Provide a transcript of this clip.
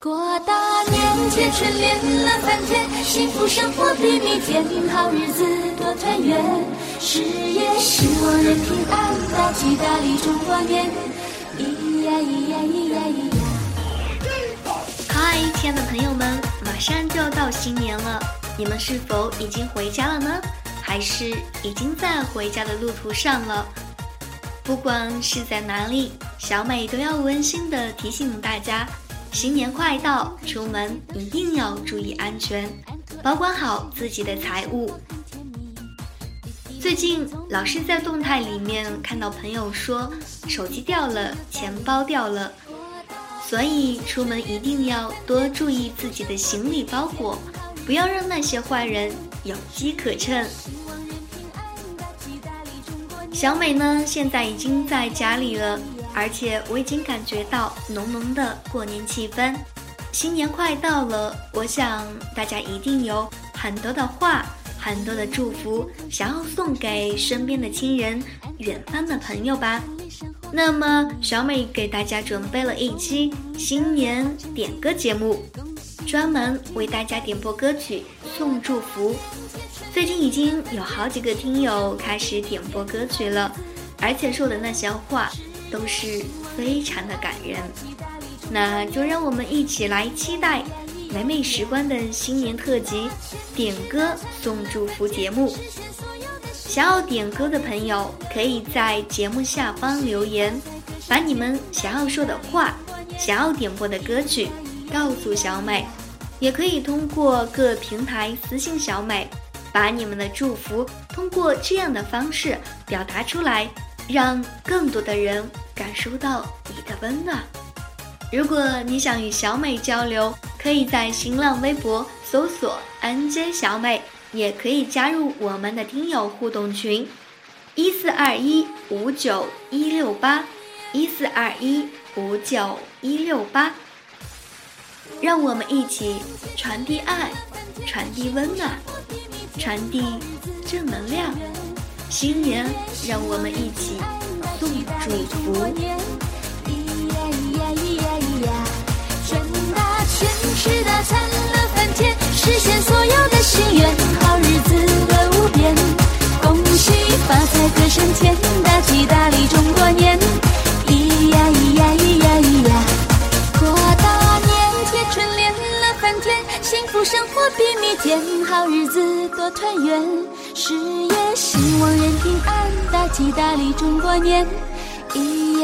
过大年，贴春联乐翻天，幸福生活比蜜甜，好日子多团圆，事业兴旺人平安，大吉大利中华年，咿呀咿呀咿呀咿呀。嗨，亲爱的朋友们，马上就要到新年了，你们是否已经回家了呢？还是已经在回家的路途上了？不管是在哪里，小美都要温馨的提醒大家。新年快到，出门一定要注意安全，保管好自己的财物。最近老是在动态里面看到朋友说手机掉了，钱包掉了，所以出门一定要多注意自己的行李包裹，不要让那些坏人有机可乘。小美呢，现在已经在家里了。而且我已经感觉到浓浓的过年气氛，新年快到了，我想大家一定有很多的话、很多的祝福想要送给身边的亲人、远方的朋友吧。那么小美给大家准备了一期新年点歌节目，专门为大家点播歌曲送祝福。最近已经有好几个听友开始点播歌曲了，而且说的那些话。都是非常的感人，那就让我们一起来期待美美时光的新年特辑点歌送祝福节目。想要点歌的朋友，可以在节目下方留言，把你们想要说的话、想要点播的歌曲告诉小美，也可以通过各平台私信小美，把你们的祝福通过这样的方式表达出来。让更多的人感受到你的温暖。如果你想与小美交流，可以在新浪微博搜索 “nj 小美”，也可以加入我们的听友互动群：一四二一五九一六八一四二一五九一六八。让我们一起传递爱，传递温暖，传递正能量。新年，让我们一起送祝福。赚大钱，吃大餐，乐翻天，实现所有的心愿，好日子乐无边。恭喜发财，歌声天，大吉大利中国年。咿呀咿呀咿呀咿呀，过大年，贴春联，乐翻天，幸福生活比蜜甜，好日子多团圆，事业。希望人平安，大吉大利，中国年，一。